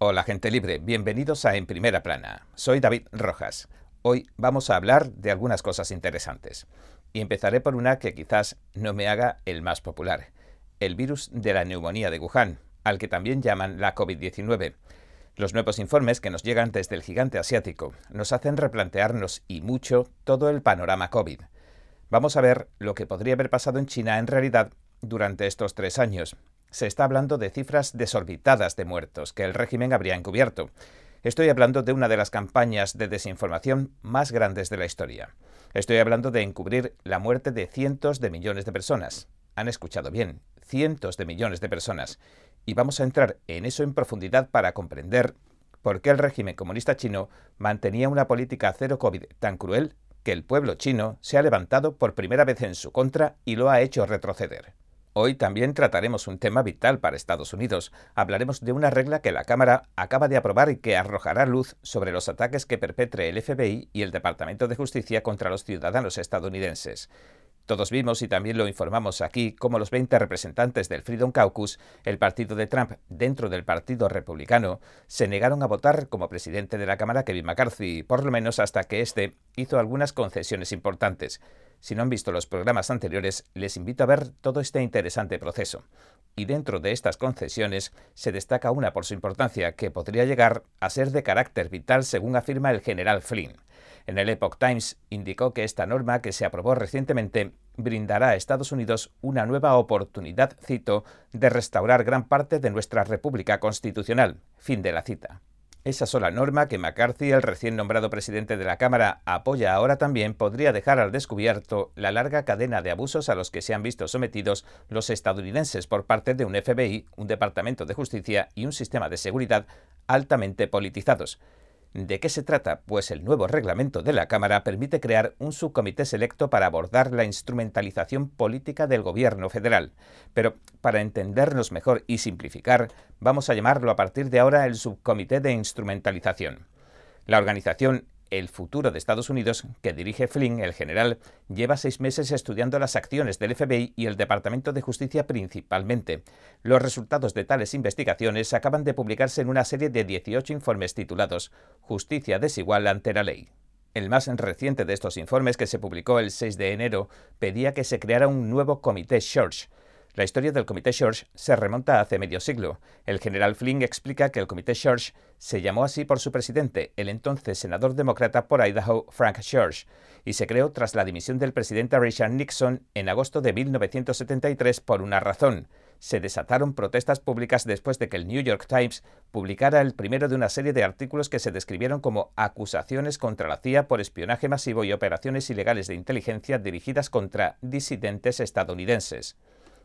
Hola gente libre, bienvenidos a En Primera Plana. Soy David Rojas. Hoy vamos a hablar de algunas cosas interesantes. Y empezaré por una que quizás no me haga el más popular, el virus de la neumonía de Wuhan, al que también llaman la COVID-19. Los nuevos informes que nos llegan desde el gigante asiático nos hacen replantearnos y mucho todo el panorama COVID. Vamos a ver lo que podría haber pasado en China en realidad durante estos tres años se está hablando de cifras desorbitadas de muertos que el régimen habría encubierto. Estoy hablando de una de las campañas de desinformación más grandes de la historia. Estoy hablando de encubrir la muerte de cientos de millones de personas. Han escuchado bien, cientos de millones de personas. Y vamos a entrar en eso en profundidad para comprender por qué el régimen comunista chino mantenía una política cero COVID tan cruel que el pueblo chino se ha levantado por primera vez en su contra y lo ha hecho retroceder. Hoy también trataremos un tema vital para Estados Unidos. Hablaremos de una regla que la Cámara acaba de aprobar y que arrojará luz sobre los ataques que perpetre el FBI y el Departamento de Justicia contra los ciudadanos estadounidenses. Todos vimos y también lo informamos aquí cómo los 20 representantes del Freedom Caucus, el partido de Trump dentro del Partido Republicano, se negaron a votar como presidente de la Cámara Kevin McCarthy, por lo menos hasta que éste hizo algunas concesiones importantes. Si no han visto los programas anteriores, les invito a ver todo este interesante proceso. Y dentro de estas concesiones se destaca una por su importancia, que podría llegar a ser de carácter vital según afirma el general Flynn. En el Epoch Times indicó que esta norma que se aprobó recientemente brindará a Estados Unidos una nueva oportunidad, cito, de restaurar gran parte de nuestra República Constitucional. Fin de la cita. Esa sola norma que McCarthy, el recién nombrado presidente de la Cámara, apoya ahora también podría dejar al descubierto la larga cadena de abusos a los que se han visto sometidos los estadounidenses por parte de un FBI, un Departamento de Justicia y un sistema de seguridad altamente politizados. ¿De qué se trata? Pues el nuevo reglamento de la Cámara permite crear un subcomité selecto para abordar la instrumentalización política del gobierno federal. Pero para entendernos mejor y simplificar, vamos a llamarlo a partir de ahora el subcomité de instrumentalización. La organización el futuro de Estados Unidos, que dirige Flynn, el general, lleva seis meses estudiando las acciones del FBI y el Departamento de Justicia principalmente. Los resultados de tales investigaciones acaban de publicarse en una serie de 18 informes titulados Justicia desigual ante la ley. El más reciente de estos informes, que se publicó el 6 de enero, pedía que se creara un nuevo comité Church, la historia del Comité Church se remonta hace medio siglo. El general Flynn explica que el Comité Church se llamó así por su presidente, el entonces senador demócrata por Idaho, Frank Church, y se creó tras la dimisión del presidente Richard Nixon en agosto de 1973 por una razón. Se desataron protestas públicas después de que el New York Times publicara el primero de una serie de artículos que se describieron como acusaciones contra la CIA por espionaje masivo y operaciones ilegales de inteligencia dirigidas contra disidentes estadounidenses.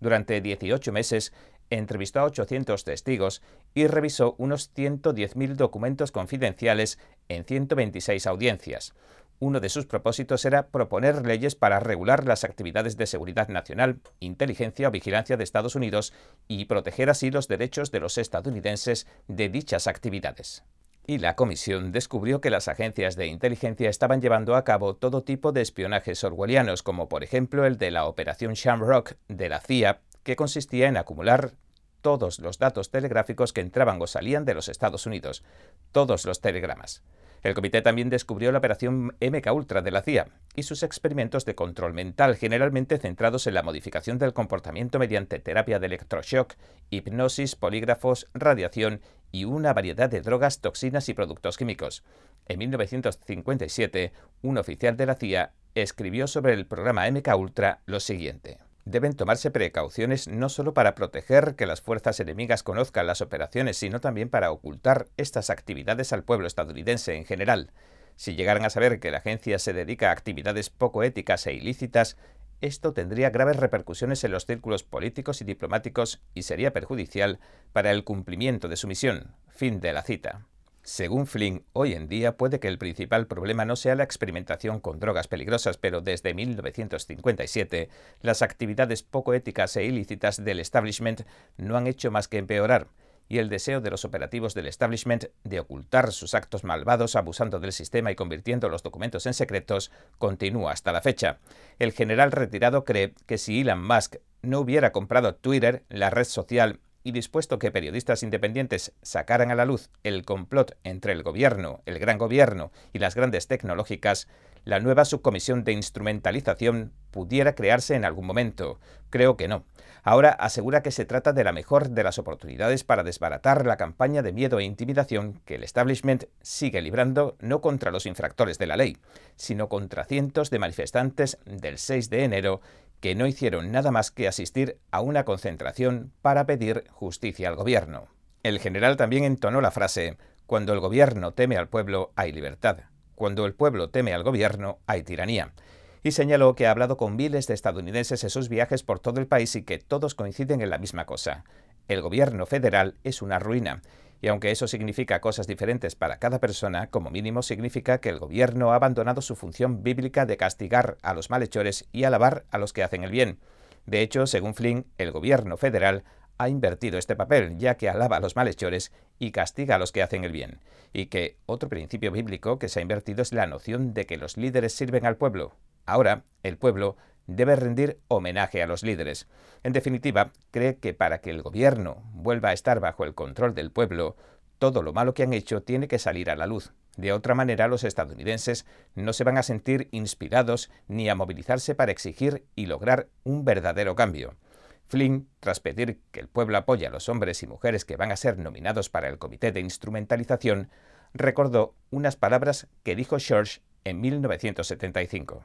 Durante 18 meses entrevistó a 800 testigos y revisó unos 110.000 documentos confidenciales en 126 audiencias. Uno de sus propósitos era proponer leyes para regular las actividades de seguridad nacional, inteligencia o vigilancia de Estados Unidos y proteger así los derechos de los estadounidenses de dichas actividades y la comisión descubrió que las agencias de inteligencia estaban llevando a cabo todo tipo de espionajes orwellianos, como por ejemplo el de la Operación Shamrock de la CIA, que consistía en acumular todos los datos telegráficos que entraban o salían de los Estados Unidos, todos los telegramas. El comité también descubrió la operación MK Ultra de la CIA y sus experimentos de control mental, generalmente centrados en la modificación del comportamiento mediante terapia de electroshock, hipnosis, polígrafos, radiación y una variedad de drogas, toxinas y productos químicos. En 1957, un oficial de la CIA escribió sobre el programa MK Ultra lo siguiente deben tomarse precauciones no solo para proteger que las fuerzas enemigas conozcan las operaciones, sino también para ocultar estas actividades al pueblo estadounidense en general. Si llegaran a saber que la agencia se dedica a actividades poco éticas e ilícitas, esto tendría graves repercusiones en los círculos políticos y diplomáticos y sería perjudicial para el cumplimiento de su misión. Fin de la cita. Según Flynn, hoy en día puede que el principal problema no sea la experimentación con drogas peligrosas, pero desde 1957 las actividades poco éticas e ilícitas del establishment no han hecho más que empeorar y el deseo de los operativos del establishment de ocultar sus actos malvados abusando del sistema y convirtiendo los documentos en secretos continúa hasta la fecha. El general retirado cree que si Elon Musk no hubiera comprado Twitter, la red social y dispuesto que periodistas independientes sacaran a la luz el complot entre el gobierno, el gran gobierno y las grandes tecnológicas, la nueva subcomisión de instrumentalización pudiera crearse en algún momento. Creo que no. Ahora asegura que se trata de la mejor de las oportunidades para desbaratar la campaña de miedo e intimidación que el establishment sigue librando no contra los infractores de la ley, sino contra cientos de manifestantes del 6 de enero que no hicieron nada más que asistir a una concentración para pedir justicia al gobierno. El general también entonó la frase, cuando el gobierno teme al pueblo hay libertad, cuando el pueblo teme al gobierno hay tiranía y señaló que ha hablado con miles de estadounidenses en sus viajes por todo el país y que todos coinciden en la misma cosa. El gobierno federal es una ruina. Y aunque eso significa cosas diferentes para cada persona, como mínimo significa que el gobierno ha abandonado su función bíblica de castigar a los malhechores y alabar a los que hacen el bien. De hecho, según Flynn, el gobierno federal ha invertido este papel, ya que alaba a los malhechores y castiga a los que hacen el bien. Y que otro principio bíblico que se ha invertido es la noción de que los líderes sirven al pueblo, Ahora, el pueblo debe rendir homenaje a los líderes. En definitiva, cree que para que el gobierno vuelva a estar bajo el control del pueblo, todo lo malo que han hecho tiene que salir a la luz. De otra manera, los estadounidenses no se van a sentir inspirados ni a movilizarse para exigir y lograr un verdadero cambio. Flynn, tras pedir que el pueblo apoye a los hombres y mujeres que van a ser nominados para el Comité de Instrumentalización, recordó unas palabras que dijo Church en 1975.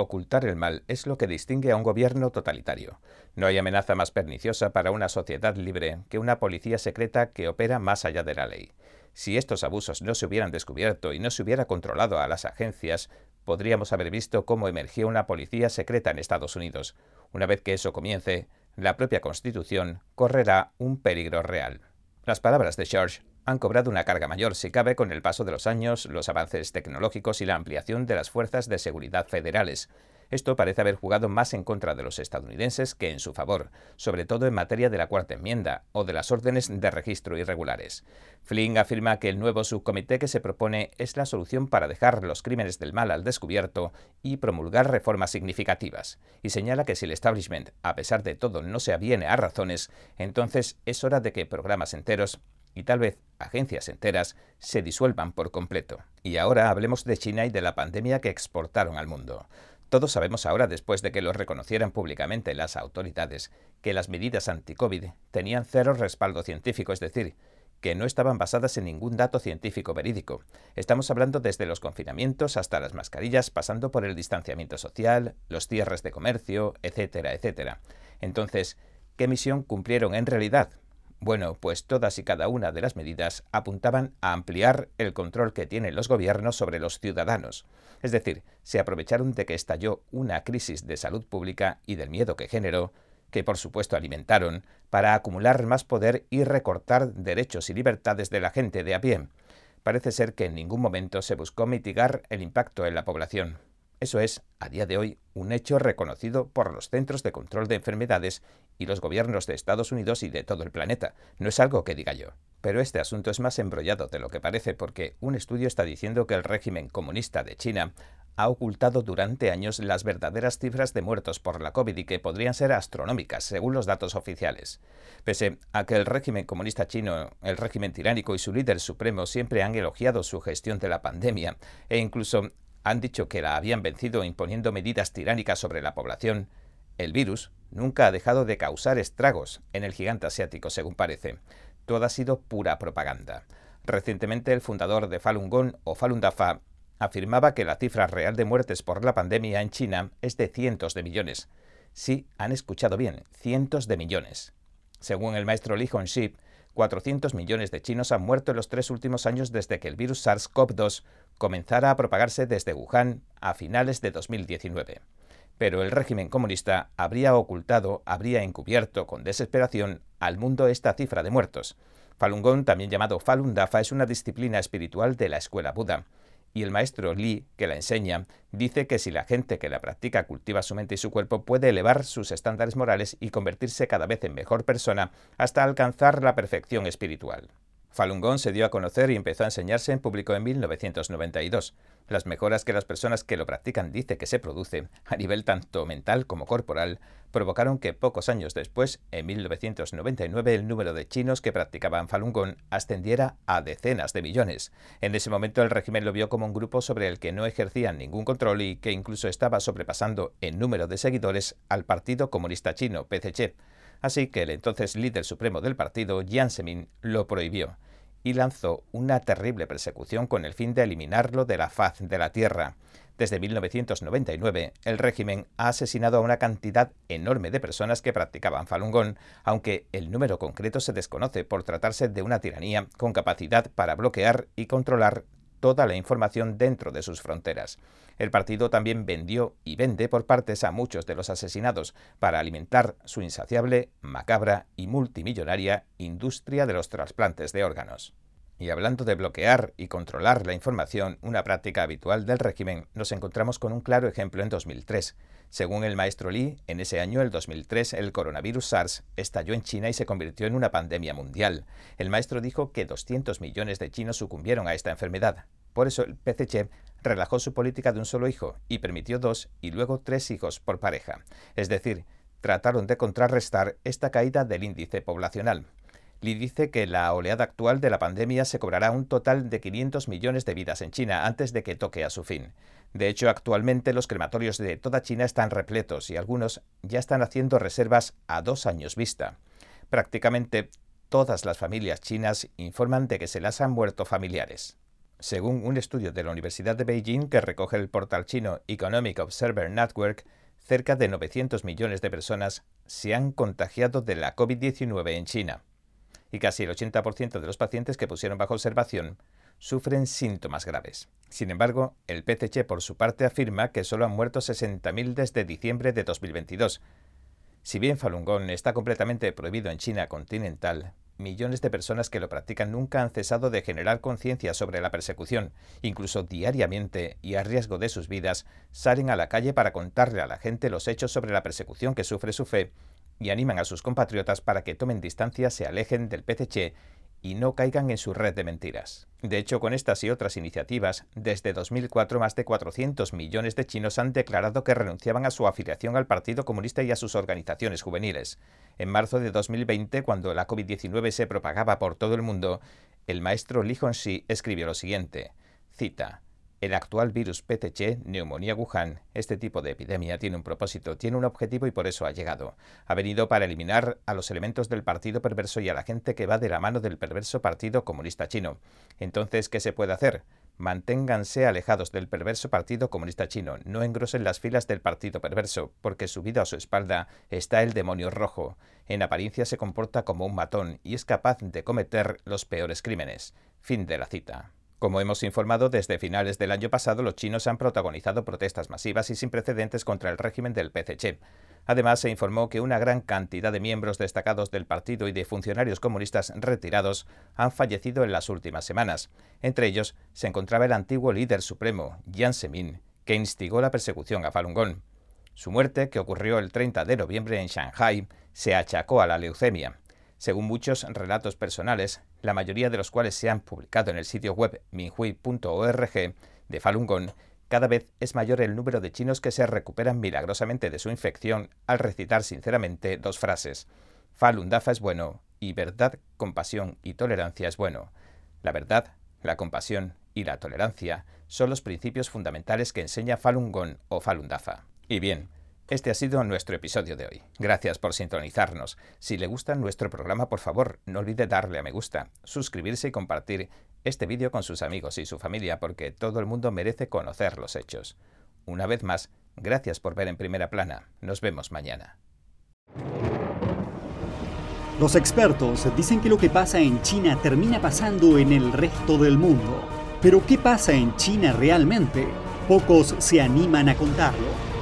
Ocultar el mal es lo que distingue a un gobierno totalitario. No hay amenaza más perniciosa para una sociedad libre que una policía secreta que opera más allá de la ley. Si estos abusos no se hubieran descubierto y no se hubiera controlado a las agencias, podríamos haber visto cómo emergió una policía secreta en Estados Unidos. Una vez que eso comience, la propia Constitución correrá un peligro real. Las palabras de George han cobrado una carga mayor, si cabe, con el paso de los años, los avances tecnológicos y la ampliación de las fuerzas de seguridad federales. Esto parece haber jugado más en contra de los estadounidenses que en su favor, sobre todo en materia de la cuarta enmienda o de las órdenes de registro irregulares. Flynn afirma que el nuevo subcomité que se propone es la solución para dejar los crímenes del mal al descubierto y promulgar reformas significativas, y señala que si el establishment, a pesar de todo, no se aviene a razones, entonces es hora de que programas enteros y tal vez agencias enteras se disuelvan por completo. Y ahora hablemos de China y de la pandemia que exportaron al mundo. Todos sabemos ahora, después de que lo reconocieran públicamente las autoridades, que las medidas anti-COVID tenían cero respaldo científico, es decir, que no estaban basadas en ningún dato científico verídico. Estamos hablando desde los confinamientos hasta las mascarillas, pasando por el distanciamiento social, los cierres de comercio, etcétera, etcétera. Entonces, ¿qué misión cumplieron en realidad? Bueno, pues todas y cada una de las medidas apuntaban a ampliar el control que tienen los gobiernos sobre los ciudadanos. Es decir, se aprovecharon de que estalló una crisis de salud pública y del miedo que generó, que por supuesto alimentaron, para acumular más poder y recortar derechos y libertades de la gente de a pie. Parece ser que en ningún momento se buscó mitigar el impacto en la población. Eso es, a día de hoy, un hecho reconocido por los Centros de Control de Enfermedades y los gobiernos de Estados Unidos y de todo el planeta. No es algo que diga yo. Pero este asunto es más embrollado de lo que parece porque un estudio está diciendo que el régimen comunista de China ha ocultado durante años las verdaderas cifras de muertos por la COVID y que podrían ser astronómicas, según los datos oficiales. Pese a que el régimen comunista chino, el régimen tiránico y su líder supremo siempre han elogiado su gestión de la pandemia e incluso han dicho que la habían vencido imponiendo medidas tiránicas sobre la población, el virus nunca ha dejado de causar estragos en el gigante asiático, según parece. Todo ha sido pura propaganda. Recientemente el fundador de Falun Gong o Falun Dafa afirmaba que la cifra real de muertes por la pandemia en China es de cientos de millones. Sí, han escuchado bien, cientos de millones. Según el maestro Li Hongxi, 400 millones de chinos han muerto en los tres últimos años desde que el virus SARS-CoV-2 comenzara a propagarse desde Wuhan a finales de 2019. Pero el régimen comunista habría ocultado, habría encubierto con desesperación al mundo esta cifra de muertos. Falun Gong, también llamado Falun Dafa, es una disciplina espiritual de la escuela Buda y el maestro Li, que la enseña, dice que si la gente que la practica cultiva su mente y su cuerpo, puede elevar sus estándares morales y convertirse cada vez en mejor persona hasta alcanzar la perfección espiritual. Falun Gong se dio a conocer y empezó a enseñarse en público en 1992. Las mejoras que las personas que lo practican dicen que se producen, a nivel tanto mental como corporal, provocaron que pocos años después, en 1999, el número de chinos que practicaban Falun Gong ascendiera a decenas de millones. En ese momento el régimen lo vio como un grupo sobre el que no ejercían ningún control y que incluso estaba sobrepasando en número de seguidores al Partido Comunista Chino, PCC. Así que el entonces líder supremo del partido, Jiang Zemin, lo prohibió y lanzó una terrible persecución con el fin de eliminarlo de la faz de la tierra. Desde 1999, el régimen ha asesinado a una cantidad enorme de personas que practicaban Falun Gong, aunque el número concreto se desconoce por tratarse de una tiranía con capacidad para bloquear y controlar toda la información dentro de sus fronteras. El partido también vendió y vende por partes a muchos de los asesinados para alimentar su insaciable, macabra y multimillonaria industria de los trasplantes de órganos. Y hablando de bloquear y controlar la información, una práctica habitual del régimen, nos encontramos con un claro ejemplo en 2003. Según el maestro Lee, en ese año, el 2003, el coronavirus SARS estalló en China y se convirtió en una pandemia mundial. El maestro dijo que 200 millones de chinos sucumbieron a esta enfermedad. Por eso el PCC relajó su política de un solo hijo y permitió dos y luego tres hijos por pareja. Es decir, trataron de contrarrestar esta caída del índice poblacional. Li dice que la oleada actual de la pandemia se cobrará un total de 500 millones de vidas en China antes de que toque a su fin. De hecho, actualmente los crematorios de toda China están repletos y algunos ya están haciendo reservas a dos años vista. Prácticamente todas las familias chinas informan de que se las han muerto familiares. Según un estudio de la Universidad de Beijing que recoge el portal chino Economic Observer Network, cerca de 900 millones de personas se han contagiado de la COVID-19 en China y casi el 80% de los pacientes que pusieron bajo observación sufren síntomas graves. Sin embargo, el PCC por su parte afirma que solo han muerto 60.000 desde diciembre de 2022. Si bien Falun Gong está completamente prohibido en China continental, millones de personas que lo practican nunca han cesado de generar conciencia sobre la persecución. Incluso diariamente y a riesgo de sus vidas, salen a la calle para contarle a la gente los hechos sobre la persecución que sufre su fe y animan a sus compatriotas para que tomen distancia, se alejen del PCC y no caigan en su red de mentiras. De hecho, con estas y otras iniciativas, desde 2004 más de 400 millones de chinos han declarado que renunciaban a su afiliación al Partido Comunista y a sus organizaciones juveniles. En marzo de 2020, cuando la COVID-19 se propagaba por todo el mundo, el maestro Li Hongxi escribió lo siguiente, cita, el actual virus PTC, neumonía Wuhan, este tipo de epidemia tiene un propósito, tiene un objetivo y por eso ha llegado. Ha venido para eliminar a los elementos del partido perverso y a la gente que va de la mano del perverso Partido Comunista Chino. Entonces, ¿qué se puede hacer? Manténganse alejados del perverso Partido Comunista Chino, no engrosen las filas del partido perverso, porque subido a su espalda está el demonio rojo. En apariencia se comporta como un matón y es capaz de cometer los peores crímenes. Fin de la cita. Como hemos informado, desde finales del año pasado los chinos han protagonizado protestas masivas y sin precedentes contra el régimen del PCC. Además, se informó que una gran cantidad de miembros destacados del partido y de funcionarios comunistas retirados han fallecido en las últimas semanas. Entre ellos se encontraba el antiguo líder supremo, Jiang Zemin, que instigó la persecución a Falun Gong. Su muerte, que ocurrió el 30 de noviembre en Shanghai, se achacó a la leucemia. Según muchos relatos personales, la mayoría de los cuales se han publicado en el sitio web minhui.org de Falun Gong, cada vez es mayor el número de chinos que se recuperan milagrosamente de su infección al recitar sinceramente dos frases. Falun Dafa es bueno y verdad, compasión y tolerancia es bueno. La verdad, la compasión y la tolerancia son los principios fundamentales que enseña Falun Gong o Falun Dafa. Y bien, este ha sido nuestro episodio de hoy. Gracias por sintonizarnos. Si le gusta nuestro programa, por favor, no olvide darle a me gusta, suscribirse y compartir este vídeo con sus amigos y su familia porque todo el mundo merece conocer los hechos. Una vez más, gracias por ver en primera plana. Nos vemos mañana. Los expertos dicen que lo que pasa en China termina pasando en el resto del mundo. Pero ¿qué pasa en China realmente? Pocos se animan a contarlo